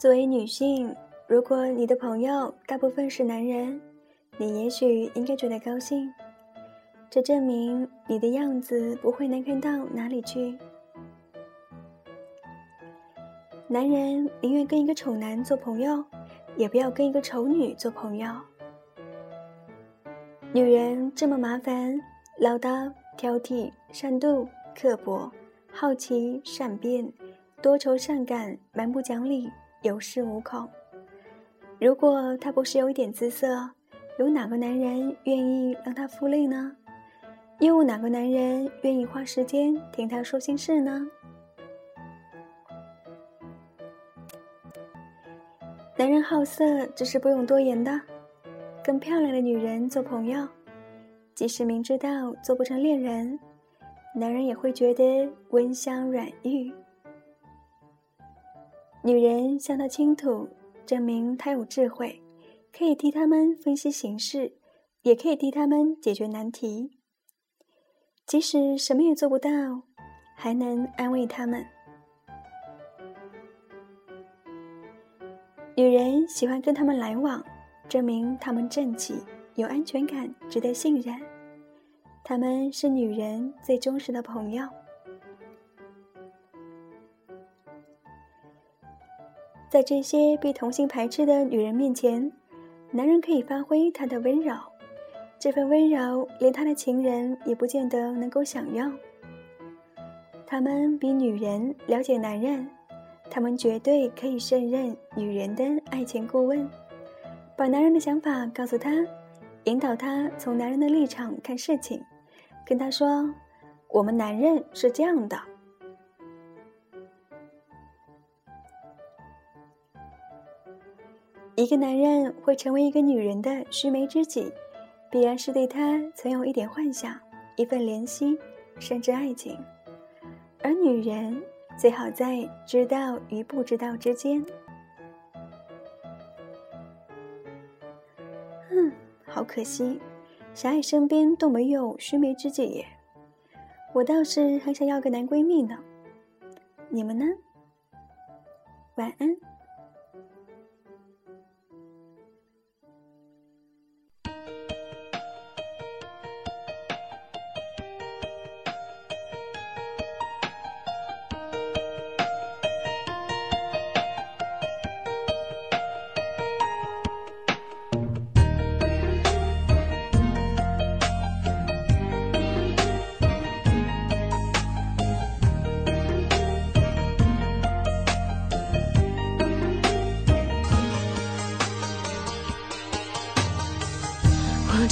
作为女性，如果你的朋友大部分是男人，你也许应该觉得高兴，这证明你的样子不会难看到哪里去。男人宁愿跟一个丑男做朋友，也不要跟一个丑女做朋友。女人这么麻烦，唠叨、挑剔、善妒、刻薄、好奇、善变、多愁善感、蛮不讲理、有恃无恐。如果她不是有一点姿色，有哪个男人愿意让她负累呢？又有哪个男人愿意花时间听她说心事呢？男人好色，这是不用多言的。跟漂亮的女人做朋友，即使明知道做不成恋人，男人也会觉得温香软玉。女人向他倾吐，证明他有智慧，可以替他们分析形势，也可以替他们解决难题。即使什么也做不到，还能安慰他们。女人喜欢跟他们来往，证明他们正气、有安全感、值得信任。他们是女人最忠实的朋友。在这些被同性排斥的女人面前，男人可以发挥他的温柔，这份温柔连他的情人也不见得能够享用。他们比女人了解男人。他们绝对可以胜任女人的爱情顾问，把男人的想法告诉他，引导他从男人的立场看事情，跟他说：“我们男人是这样的。”一个男人会成为一个女人的须眉知己，必然是对她曾有一点幻想、一份怜惜，甚至爱情，而女人。最好在知道与不知道之间。嗯，好可惜，小爱身边都没有须眉知己耶。我倒是很想要个男闺蜜呢。你们呢？晚安。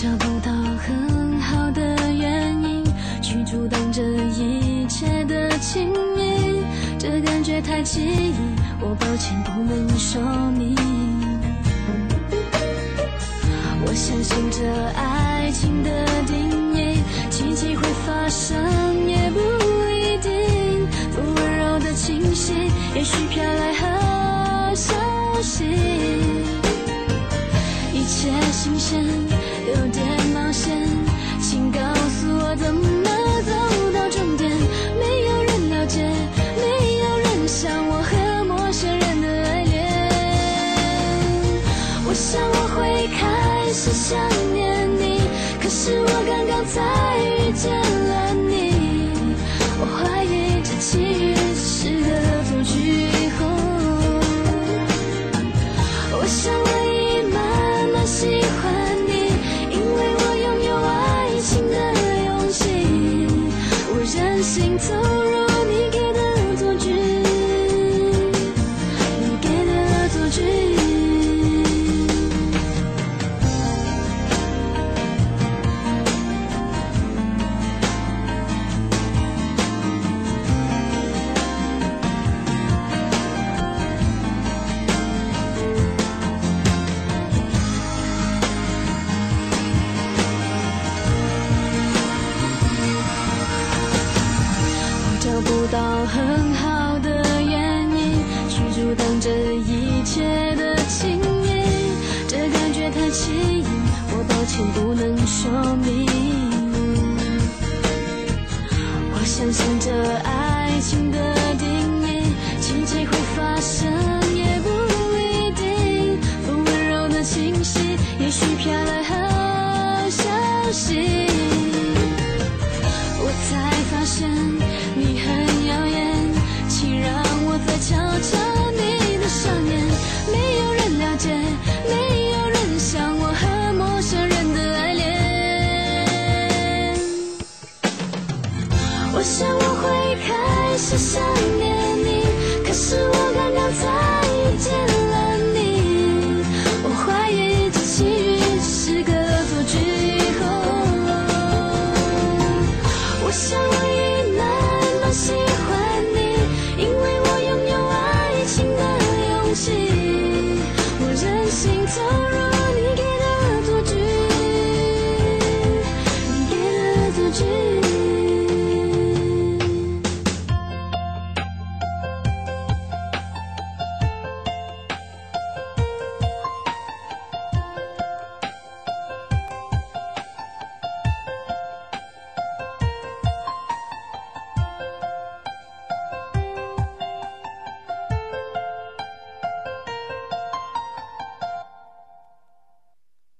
找不到很好的原因去阻挡这一切的亲密，这感觉太奇异，我抱歉不能说明。我相信这爱情的定义，奇迹会发生也不 into 找不到很好的原因去阻挡这一切的亲密这感觉太奇异我抱歉不能说明。我相信这爱情的